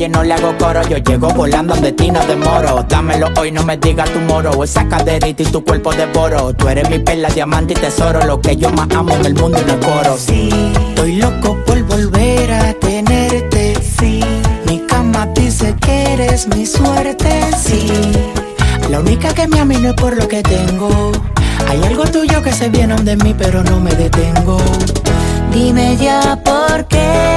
calle, no le hago coro. Yo llego volando donde ti no demoro. Dámelo hoy, no me digas tu moro. Esa caderita y tu cuerpo de boro. Tú eres mi perla, diamante y tesoro. Lo que yo más amo en el mundo y no coro. Sí, estoy loco por volver a tenerte. Sí, mi cama dice que eres mi suerte. Sí, la única que me amino es por lo que tengo. Hay algo tuyo que se viene de mí, pero no me detengo. Dime ya por qué.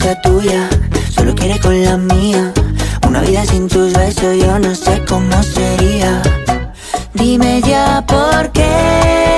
Boca tuya solo quiere con la mía. Una vida sin tus besos yo no sé cómo sería. Dime ya por qué.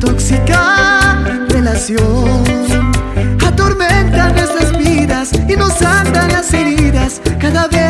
tóxica relación. Atormentan nuestras vidas y nos andan las heridas cada vez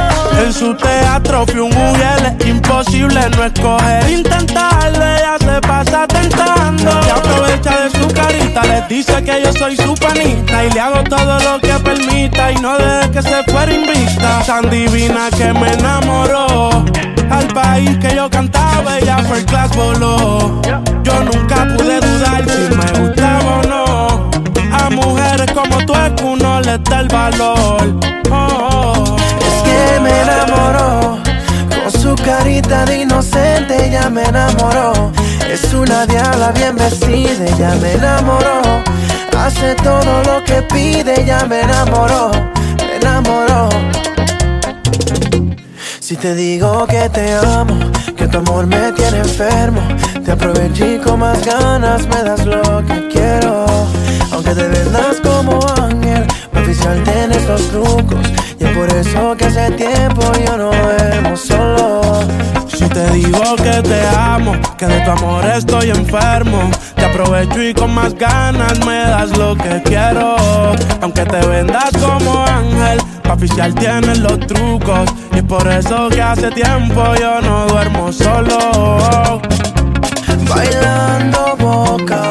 En su teatro fui un mujer, es imposible no escoger, intentarlo, ella se pasa tentando. Y aprovecha de su carita, les dice que yo soy su panita y le hago todo lo que permita y no deje que se fuera invista. Tan divina que me enamoró. Al país que yo cantaba, ella fue class voló. Yo nunca pude dudar si me gustaba o no. A mujeres como tú es que uno les da el valor. Oh, Es que me enamoró. Con su carita de inocente ya me enamoró. Es una diabla bien vestida, ya me enamoró. Hace todo lo que pide, ya me enamoró, me enamoró. Si te digo que te amo, que tu amor me tiene enfermo, te aproveché y con más ganas, me das lo que quiero. Aunque te vendas como ángel, oficial tienes los trucos y es por eso que hace tiempo yo no vemos solo. Si te digo que te amo, que de tu amor estoy enfermo. Te aprovecho y con más ganas me das lo que quiero. Aunque te vendas como ángel, pa' oficial tienes los trucos. Y es por eso que hace tiempo yo no duermo solo. Bailando boca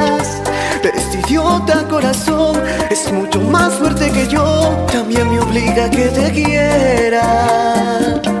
este idiota corazón es mucho más fuerte que yo. También me obliga a que te quiera.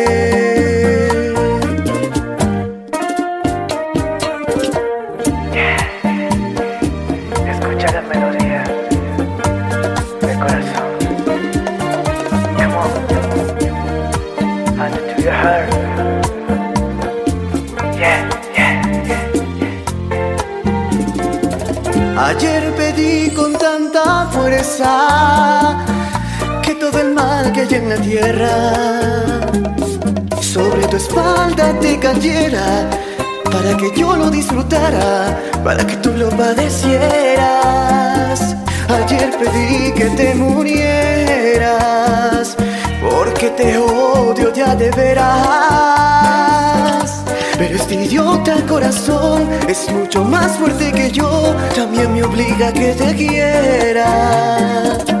En la tierra sobre tu espalda te cayera para que yo lo disfrutara, para que tú lo padecieras. Ayer pedí que te murieras porque te odio ya de veras. Pero este idiota corazón es mucho más fuerte que yo, también me obliga a que te quiera.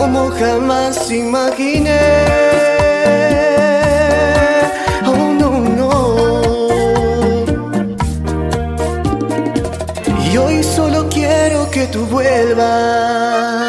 como jamás imaginé. Oh no, no. Y hoy solo quiero que tú vuelvas.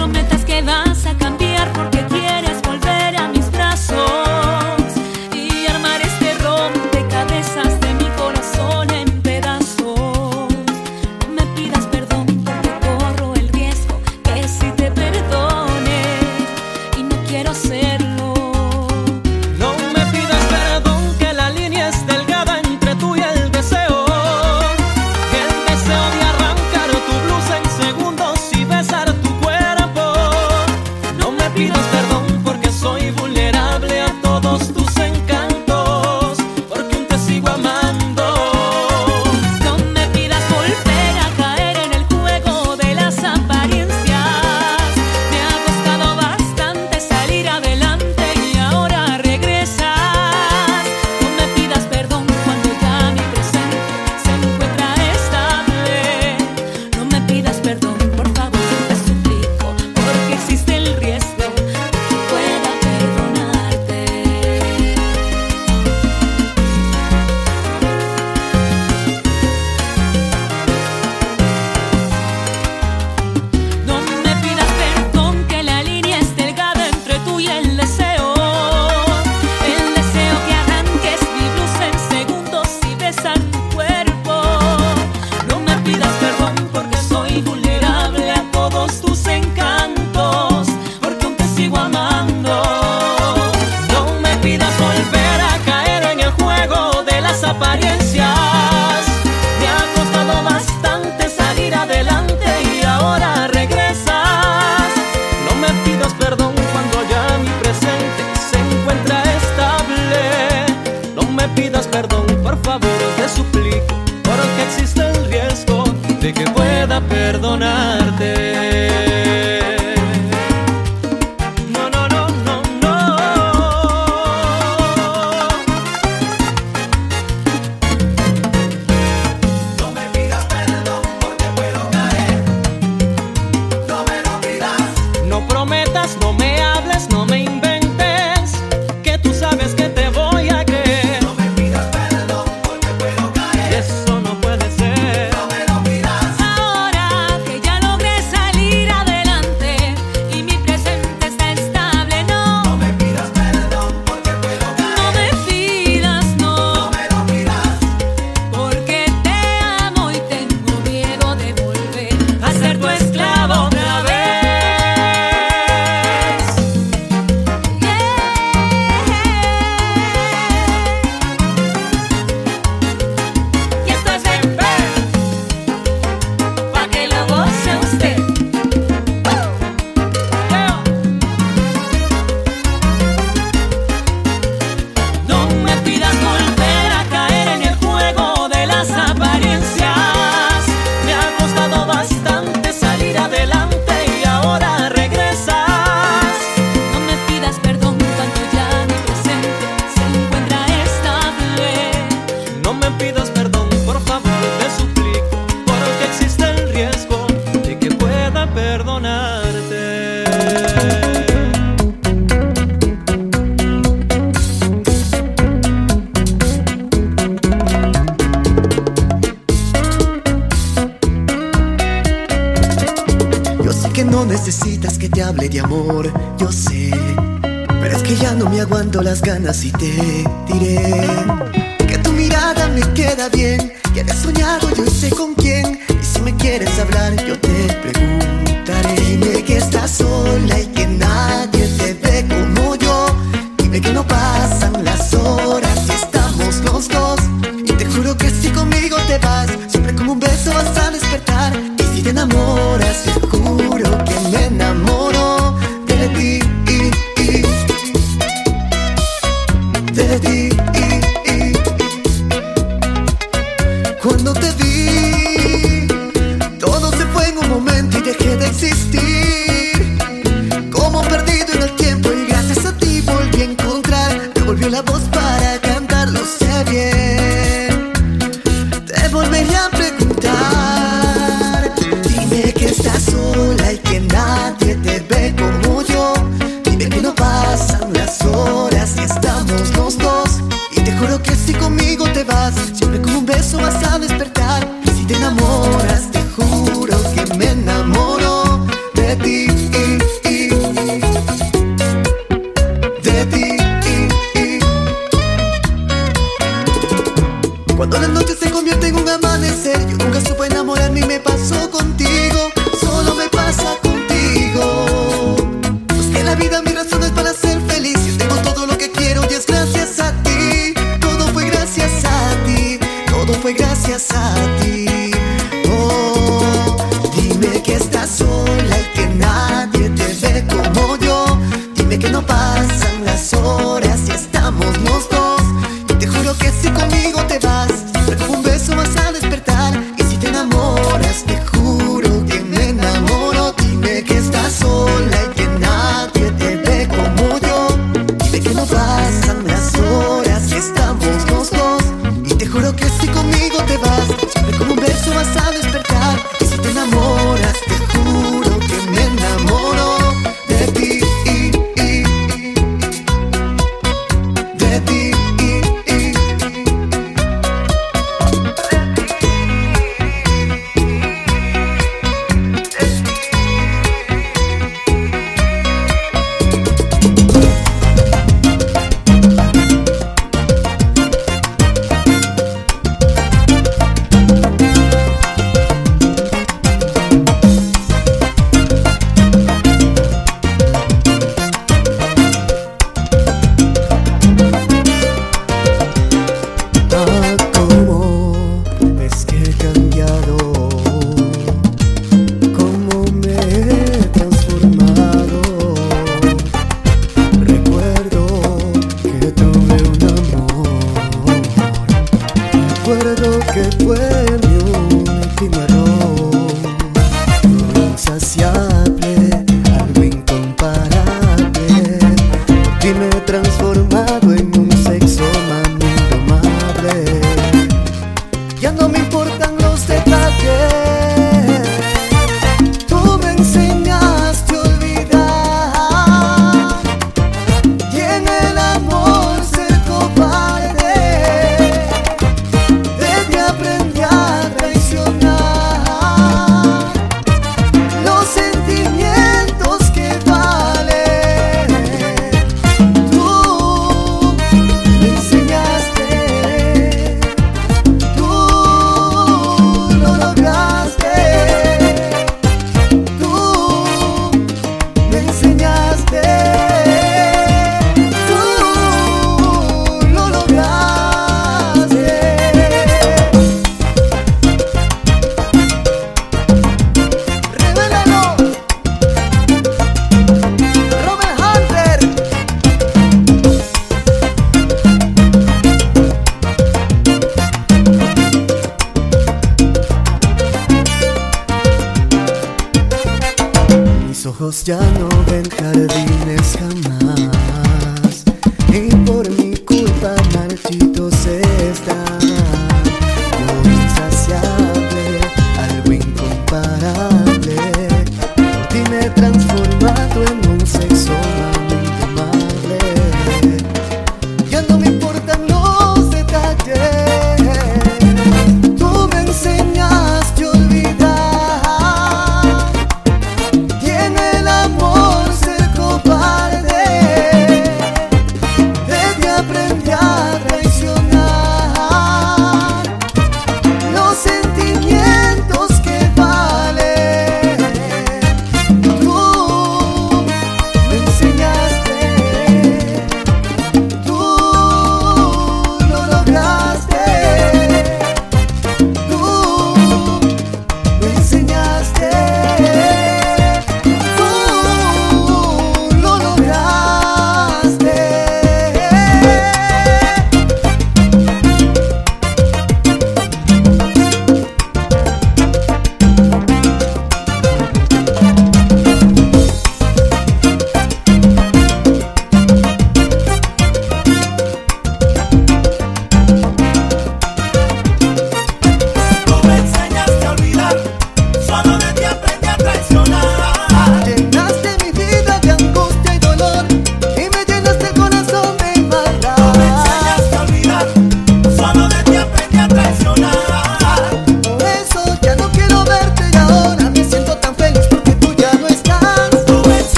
Prometas que vas a cambiar porque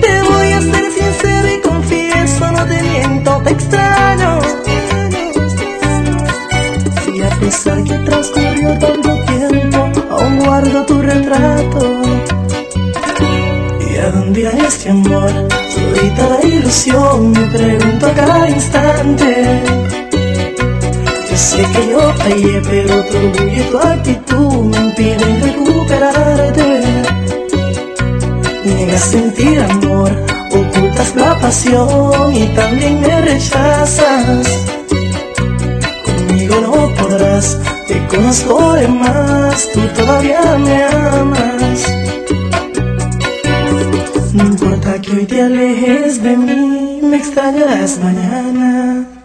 Te voy a ser sincero y confieso, no te miento, te extraño. Y a pesar que transcurrió tanto tiempo, aún guardo tu retrato. ¿Y a dónde irá este amor? Solita la ilusión, me pregunto a cada instante. Yo sé que yo fallé, pero tu orgullo tu actitud niegas sentir amor, ocultas la pasión y también me rechazas. Conmigo no podrás, te conozco de más, tú todavía me amas. No importa que hoy te alejes de mí, me extrañarás mañana.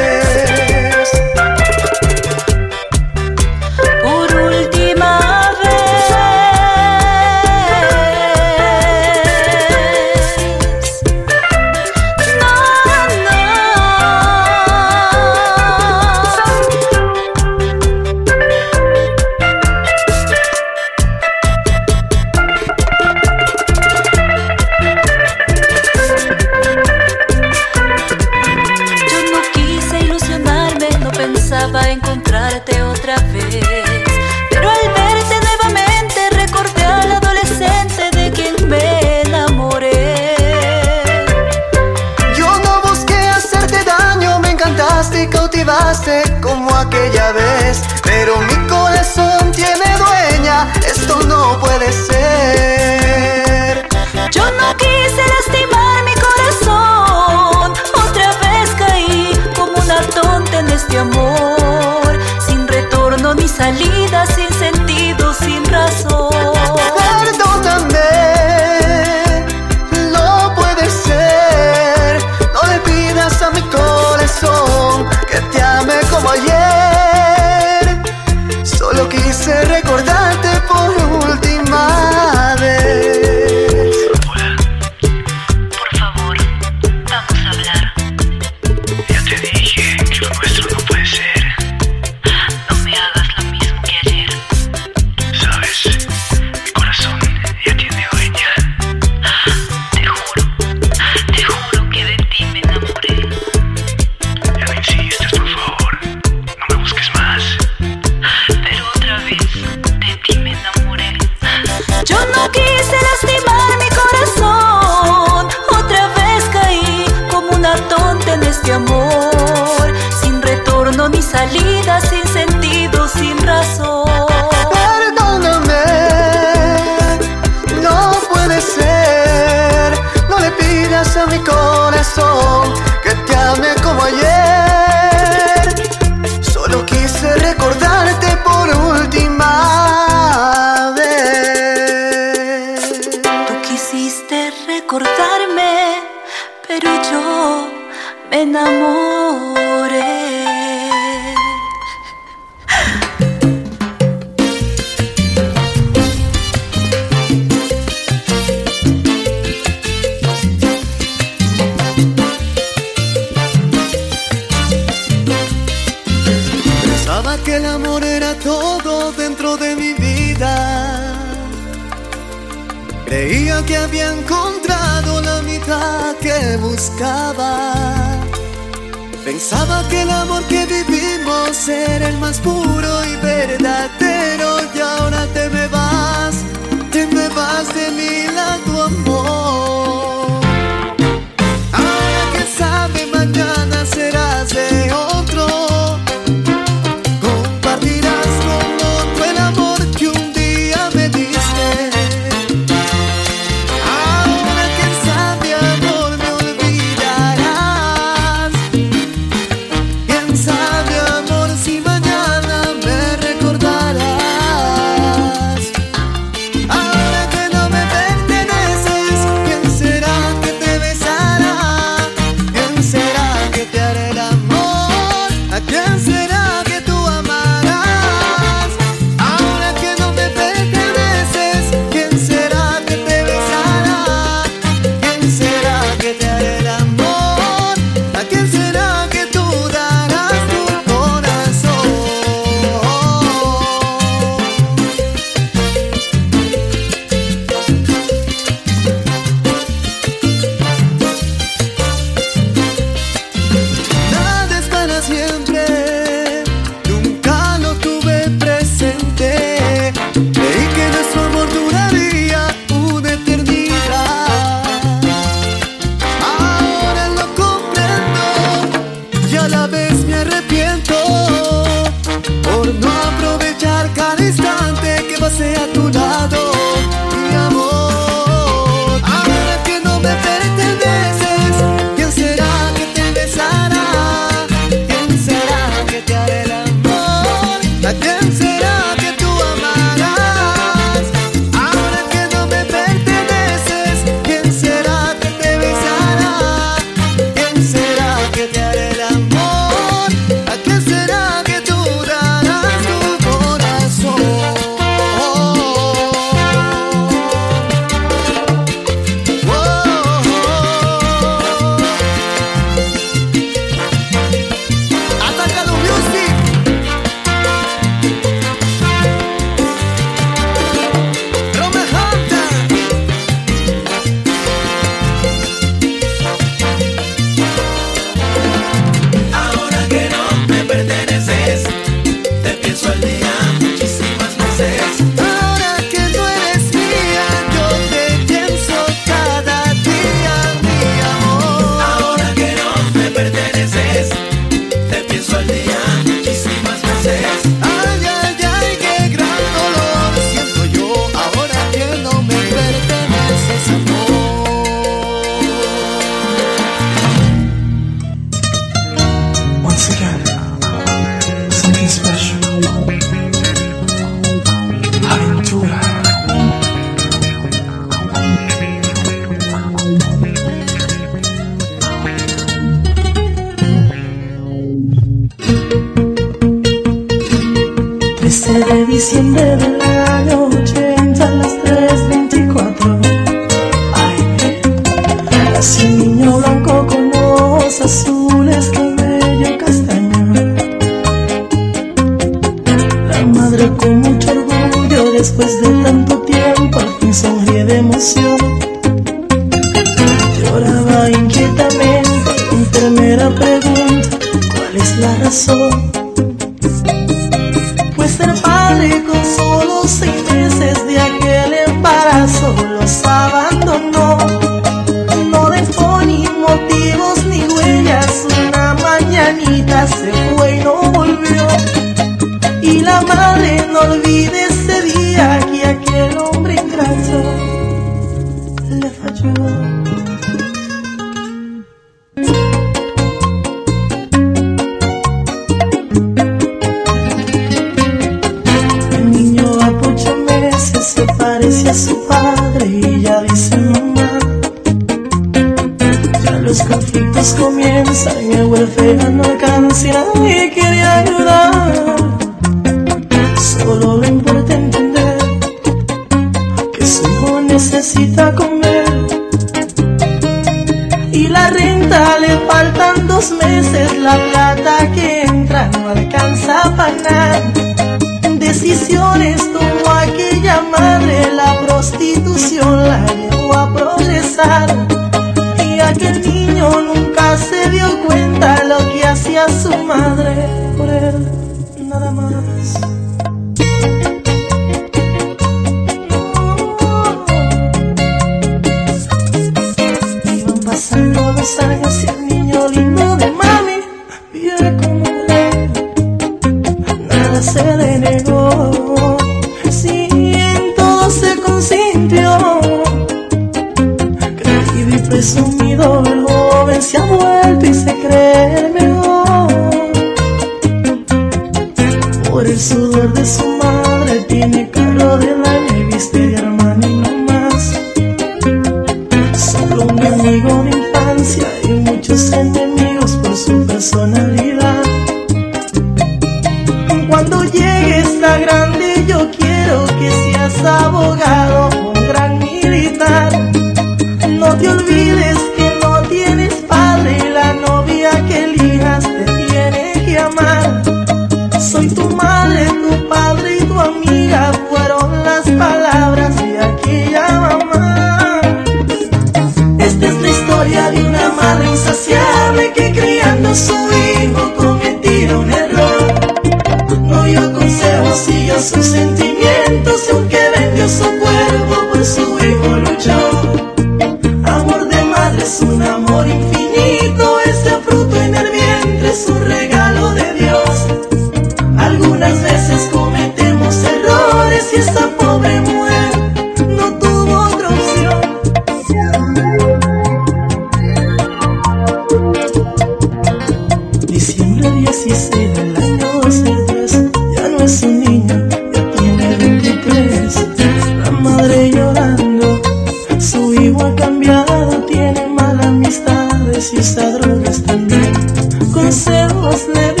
Consejos le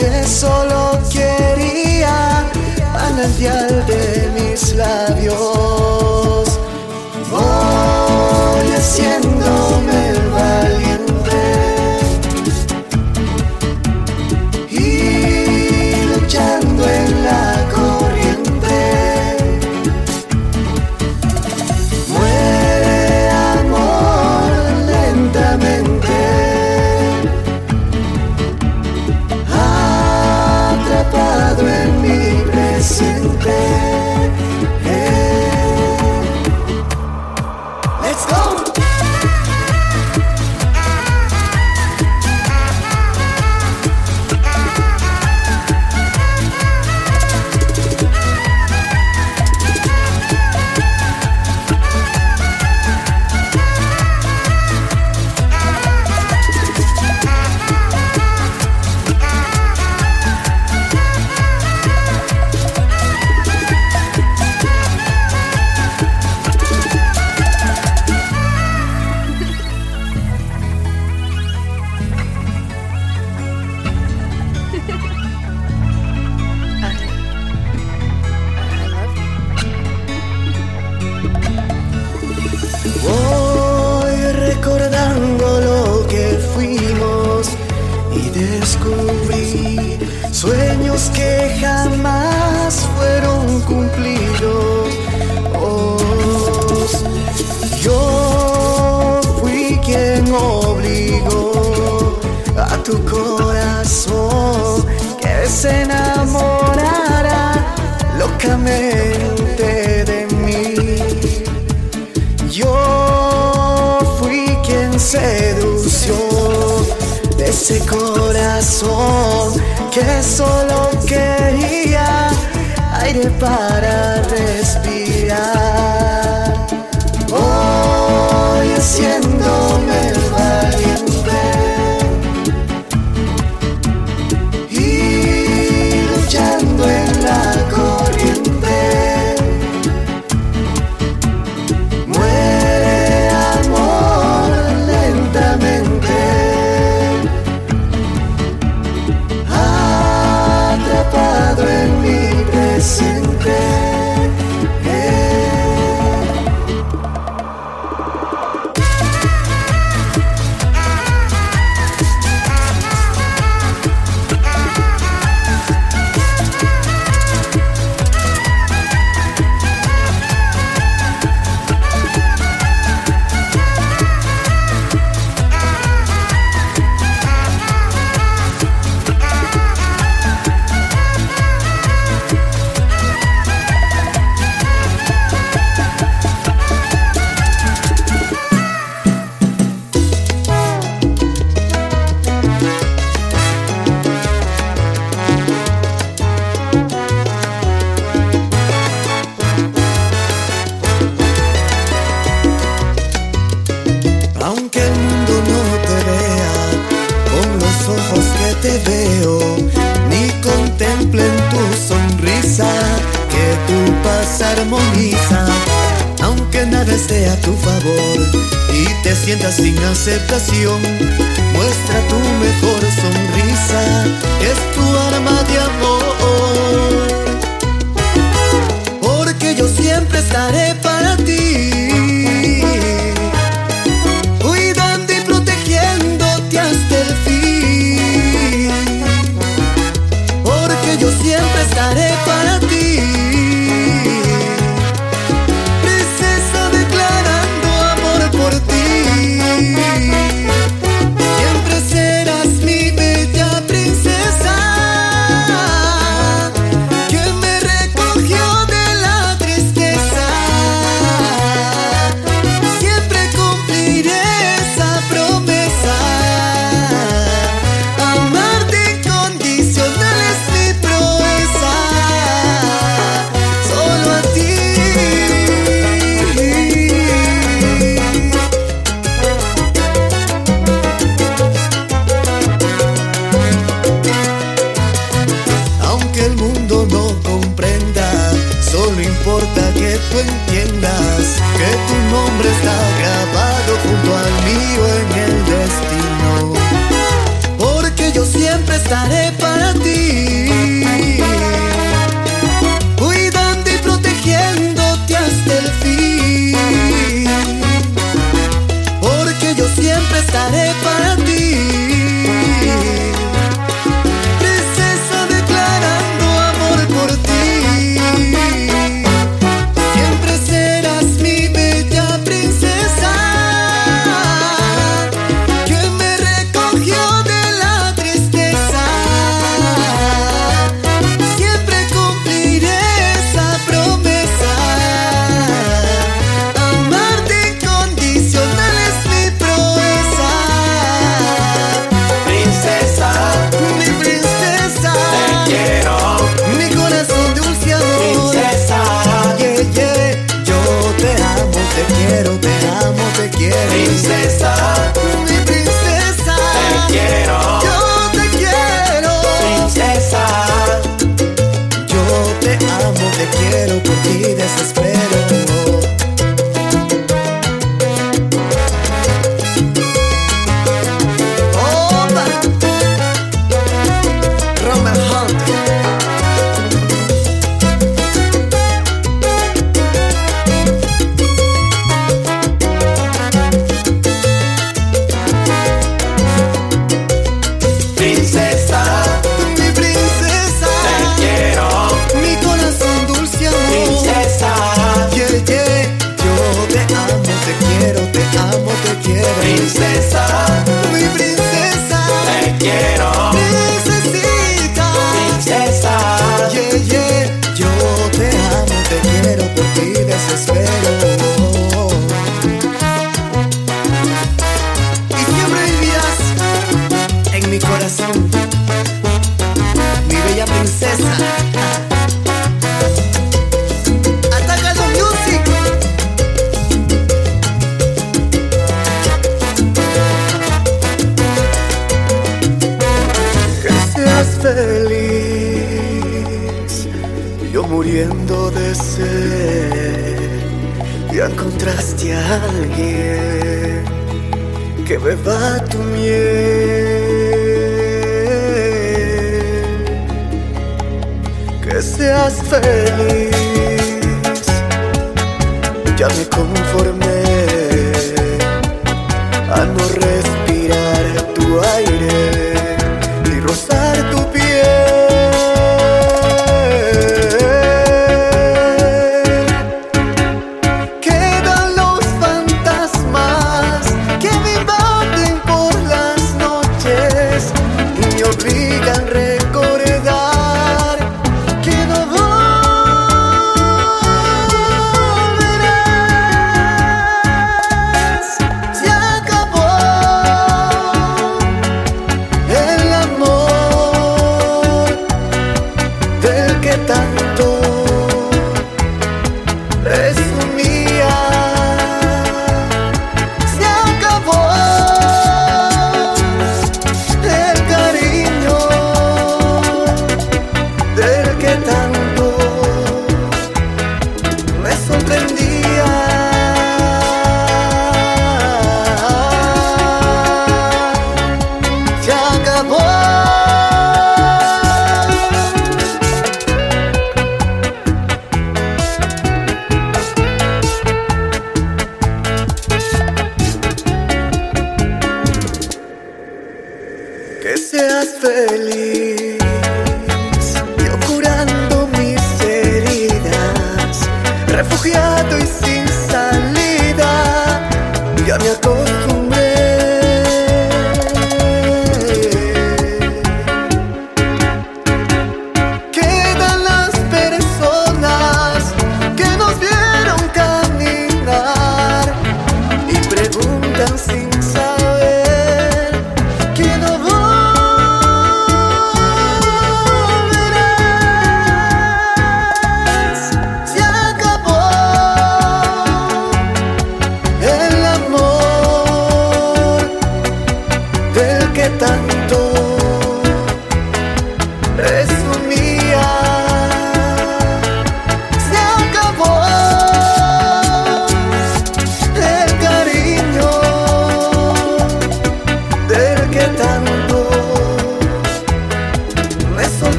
que solo quería manantial de mis labios. Voy haciéndome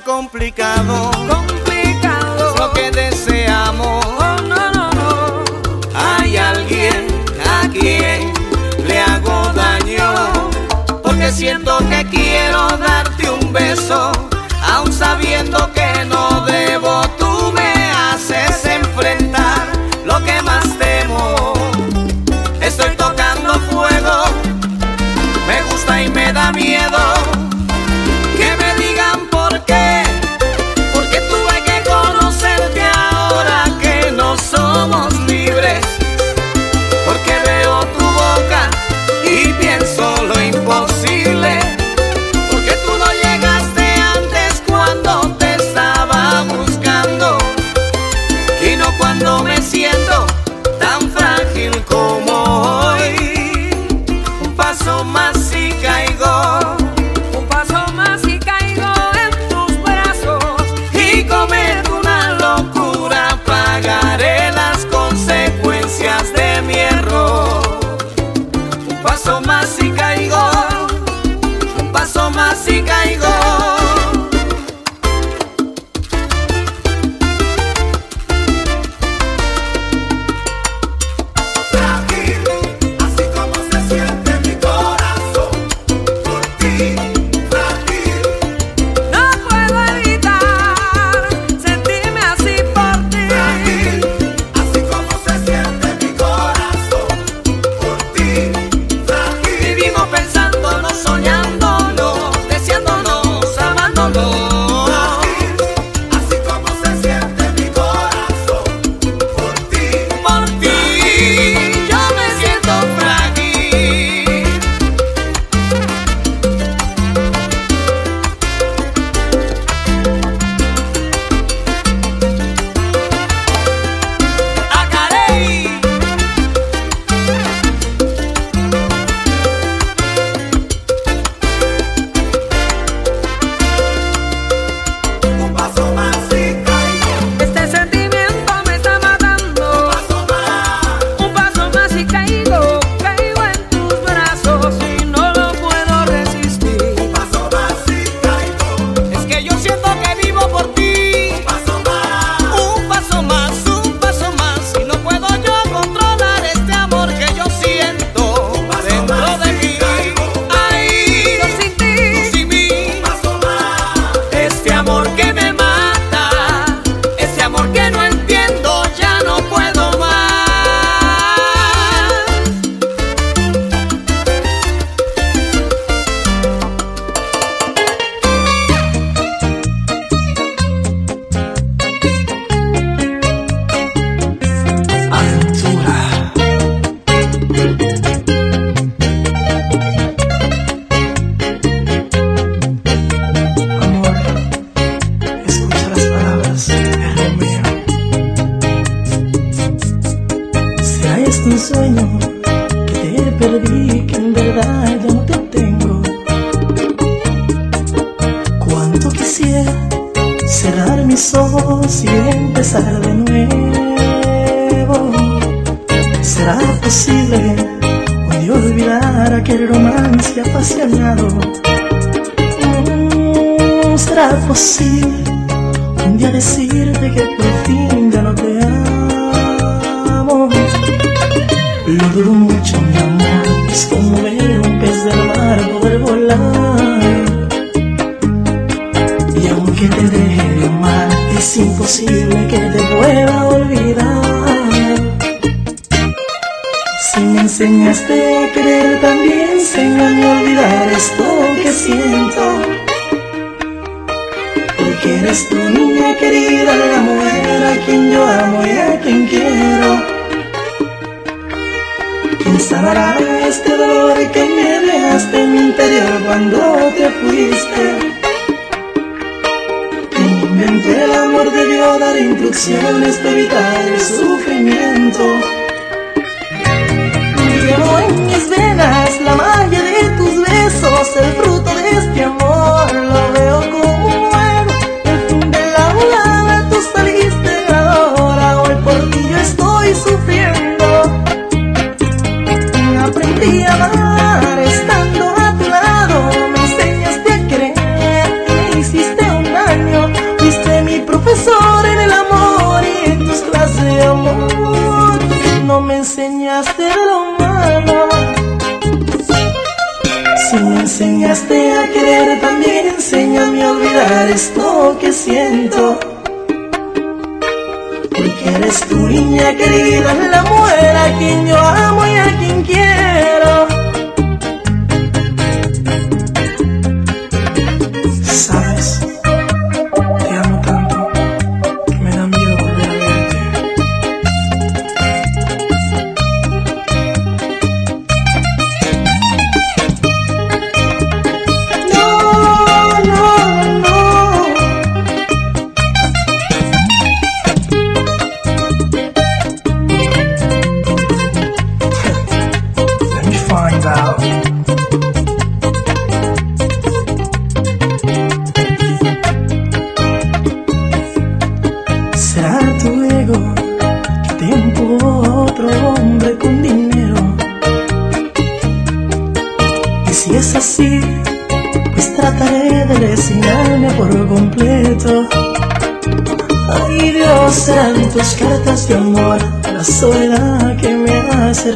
complicado. Lo que deseamos. Oh, no, no, no. Hay alguien a le hago daño. Porque siento que quiero darte un beso, aun sabiendo que no.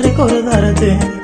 Recordarte.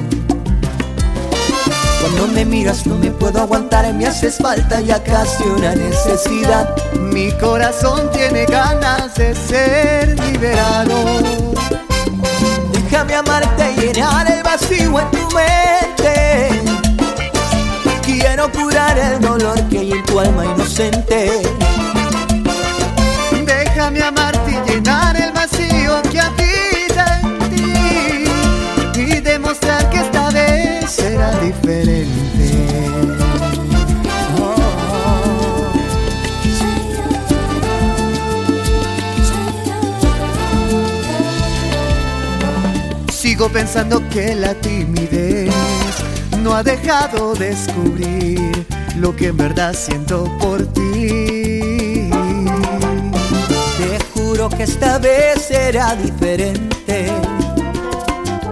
Me miras no me puedo aguantar, me haces falta ya casi una necesidad. Mi corazón tiene ganas de ser liberado. Déjame amarte y llenar el vacío en tu mente. Quiero curar el dolor que hay en tu alma inocente. Déjame amarte y llenar el vacío que habita en ti y demostrar que será diferente. Sigo pensando que la timidez no ha dejado de descubrir lo que en verdad siento por ti. Te juro que esta vez será diferente.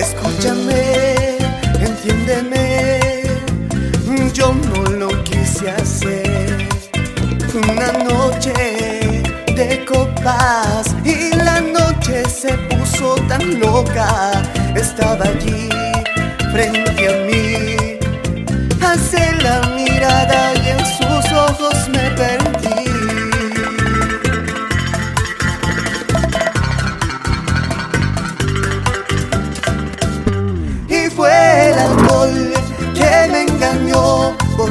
Escúchame, entiéndeme, yo no lo quise hacer. Una noche de copas y la noche se puso tan loca. Estaba allí frente a mí, hace la mirada y en sus ojos me perdí.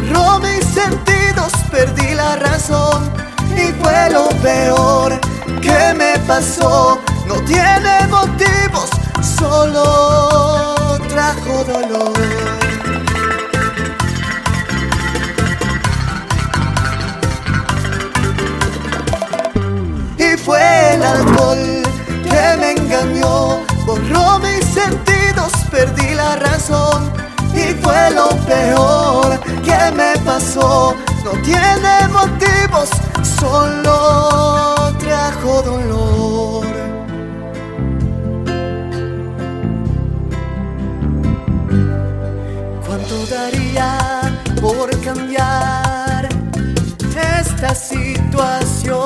Borró mis sentidos, perdí la razón y fue lo peor que me pasó. No tiene motivos, solo trajo dolor. y fue el alcohol que me engañó, borró mis sentidos, perdí la razón y fue lo peor que me pasó. No tiene motivos, solo trajo dolor. ¿Cuánto daría por cambiar esta situación?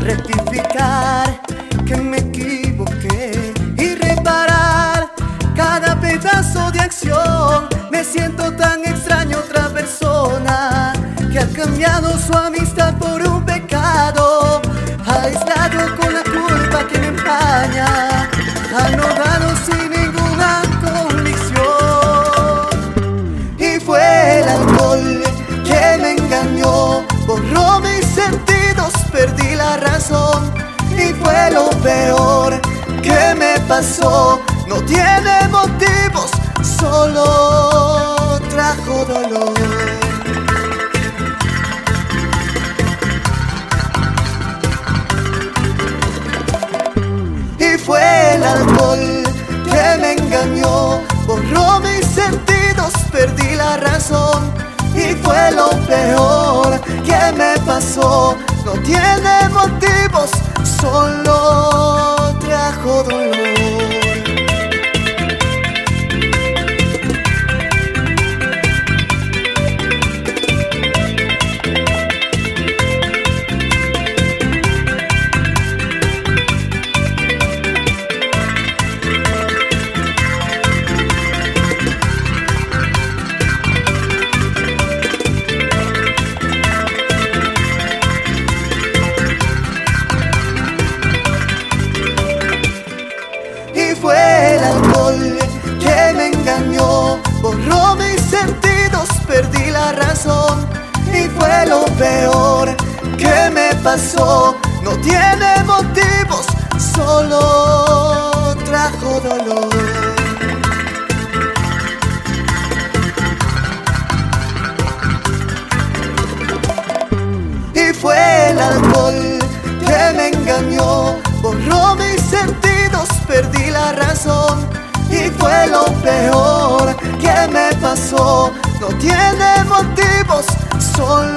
Rectificar que me equivoqué y reparar cada pedazo de acción. Me siento tan pasó. No tiene motivos, solo trajo dolor. y fue el alcohol que me engañó, borró mis sentidos, perdí la razón y fue lo peor que me pasó. No tiene motivos, solo trajo dolor. No tiene motivos, solo trajo dolor. y fue el alcohol que me engañó, borró mis sentidos, perdí la razón y fue lo peor que me pasó. No tiene motivos, solo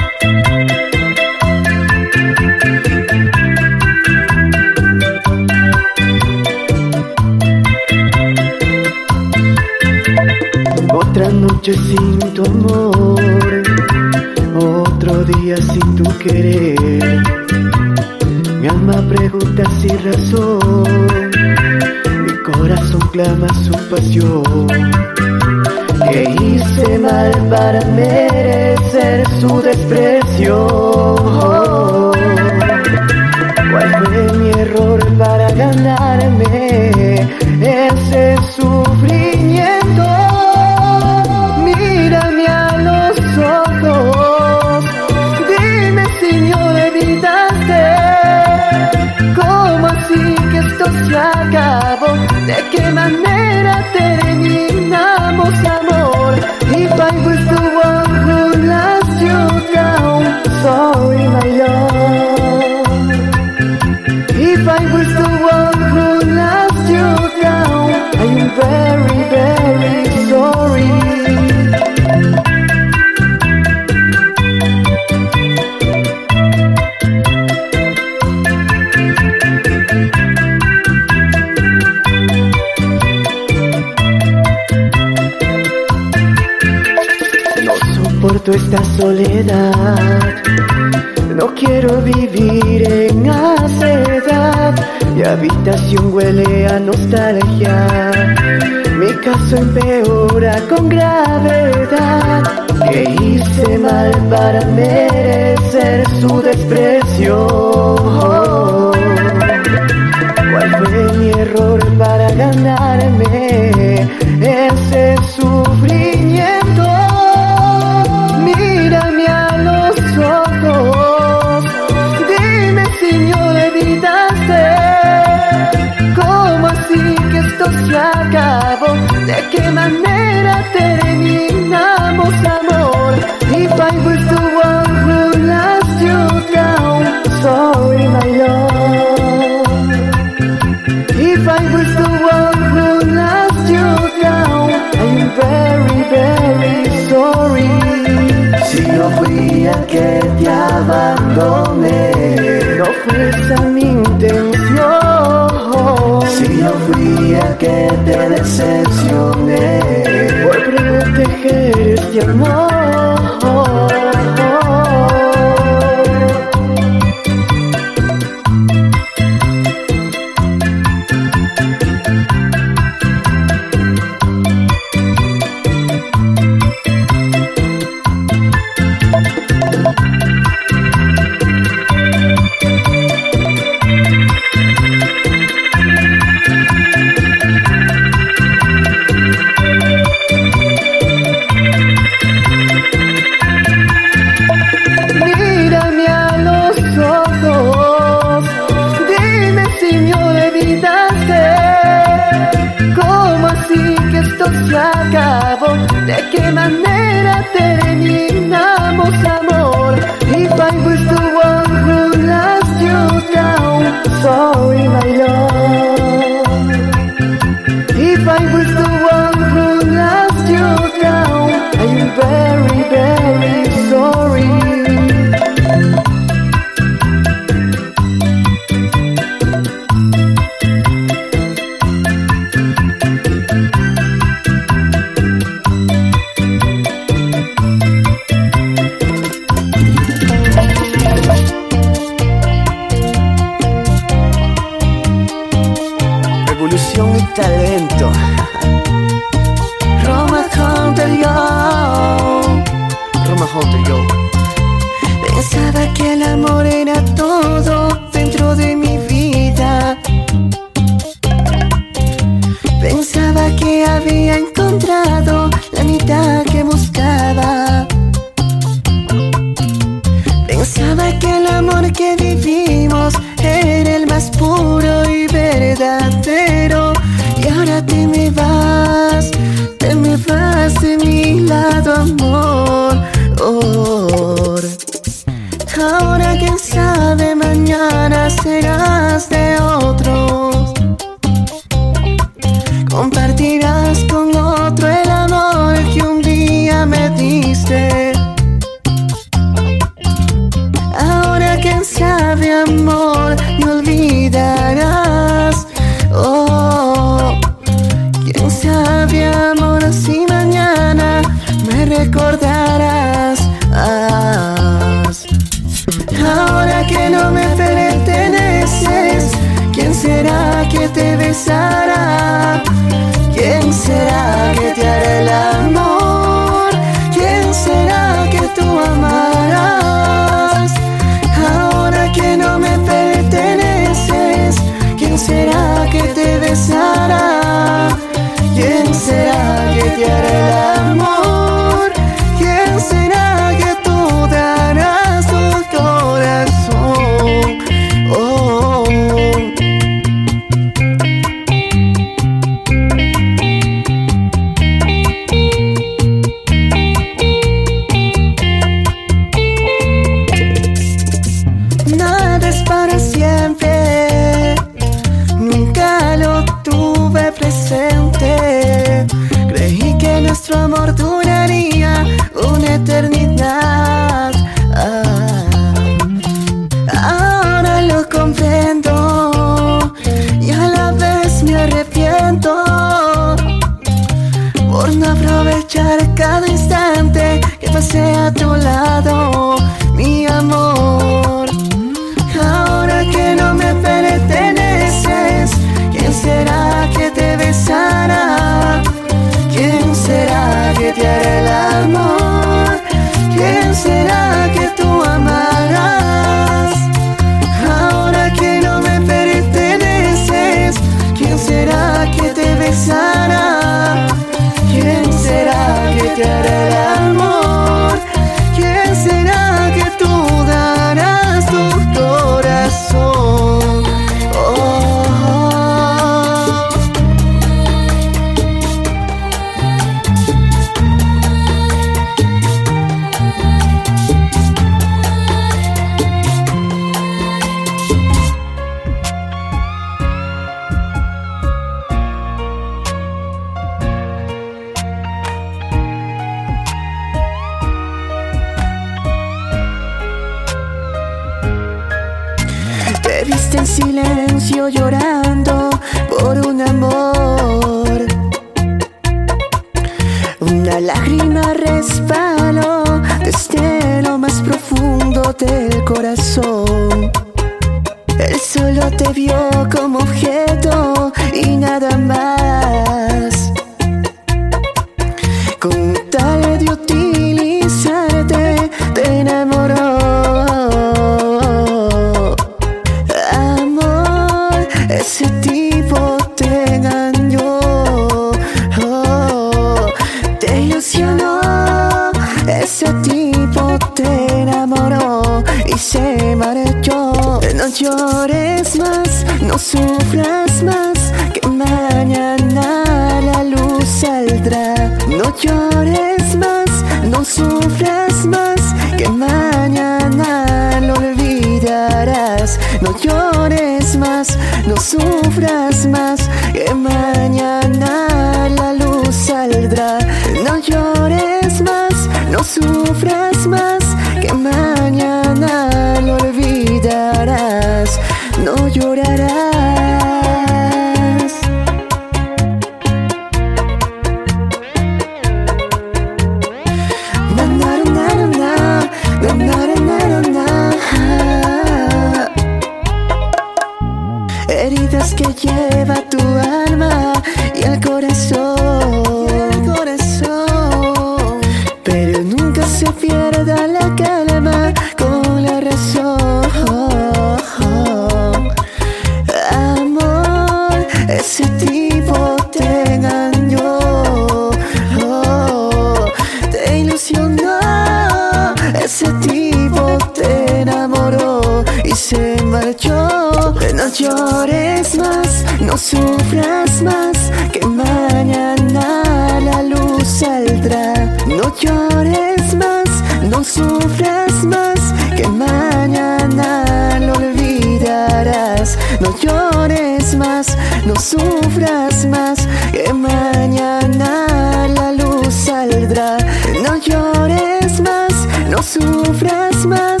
se marchó. No llores más, no sufras más, que mañana la luz saldrá. No llores más, no sufras más, que mañana lo olvidarás. No llores más, no sufras más, que mañana la luz saldrá. No llores más, no sufras más,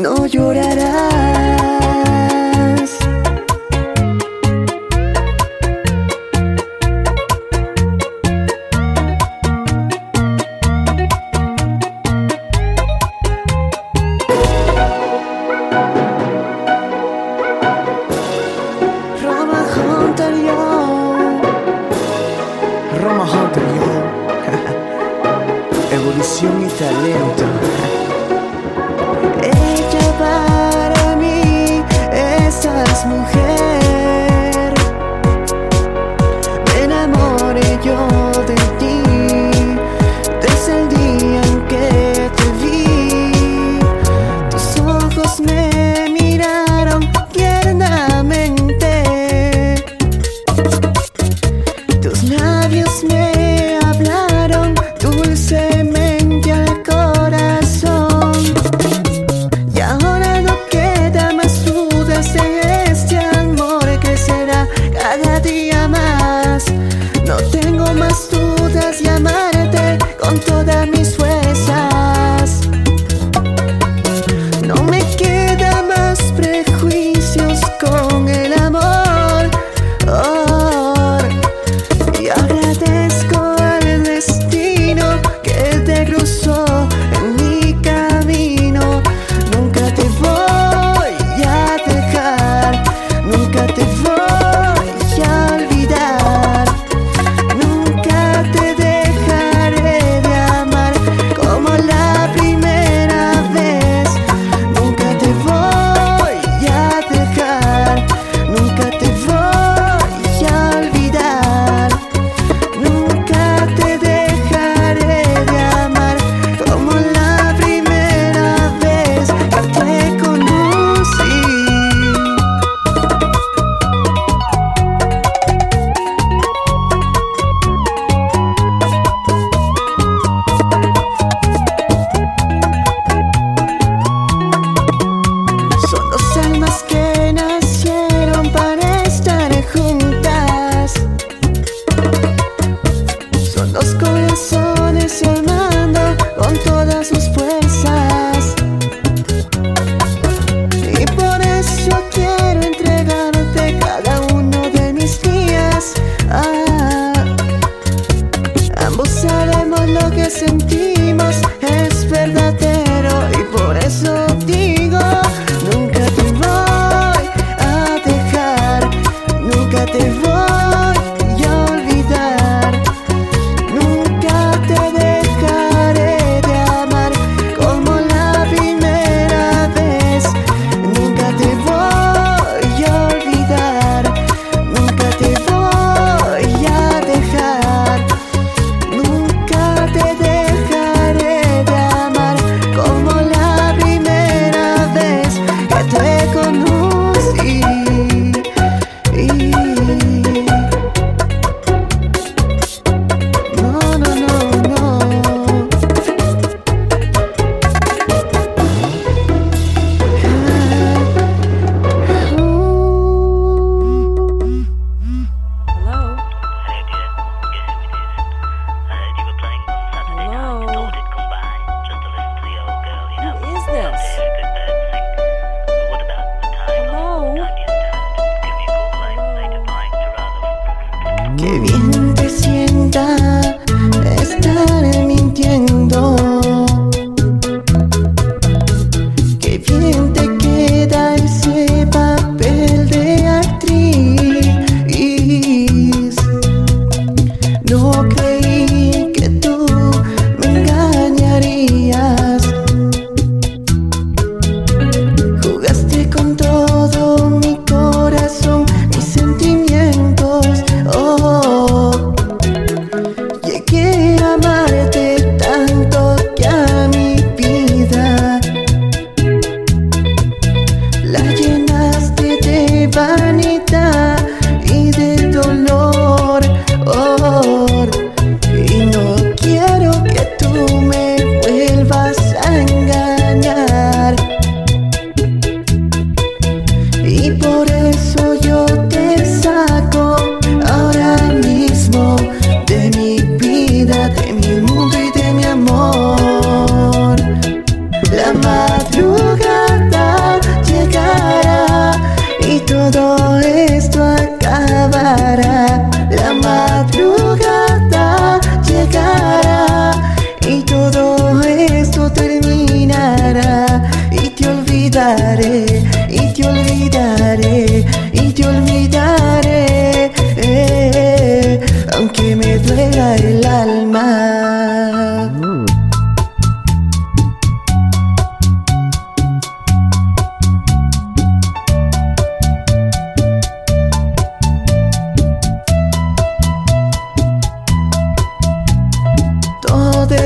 No llorarás.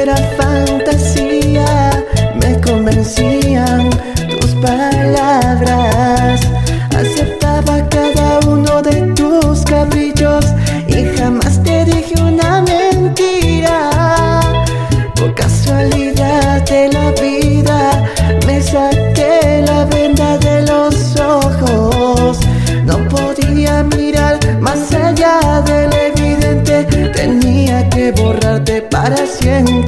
era fantasía, me convencían tus palabras. Aceptaba cada uno de tus caprichos y jamás te dije una mentira. Por casualidad de la vida, me saqué la venda de los ojos. No podía mirar más allá del evidente, tenía que borrarte para siempre.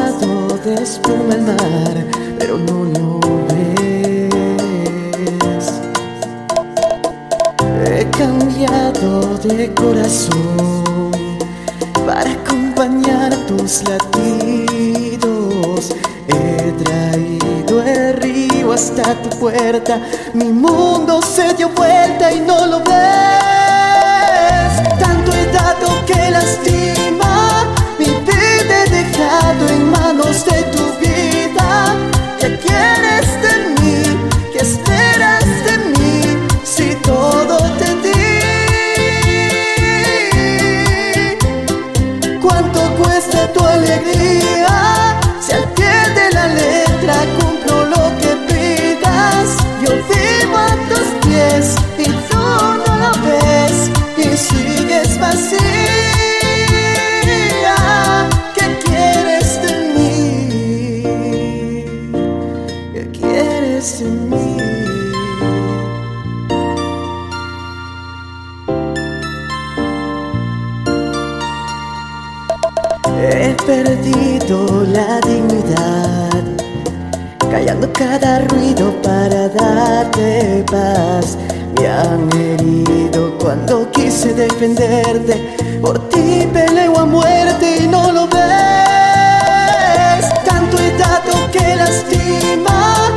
lado de espuma el mar, pero no lo ves. He cambiado de corazón para acompañar tus latidos. He traído el río hasta tu puerta, mi mundo se dio vuelta y no lo ves. Tanto he dado que lastima. la dignidad, callando cada ruido para darte paz. Me han herido cuando quise defenderte, por ti peleo a muerte y no lo ves. Tanto he dado que lastima.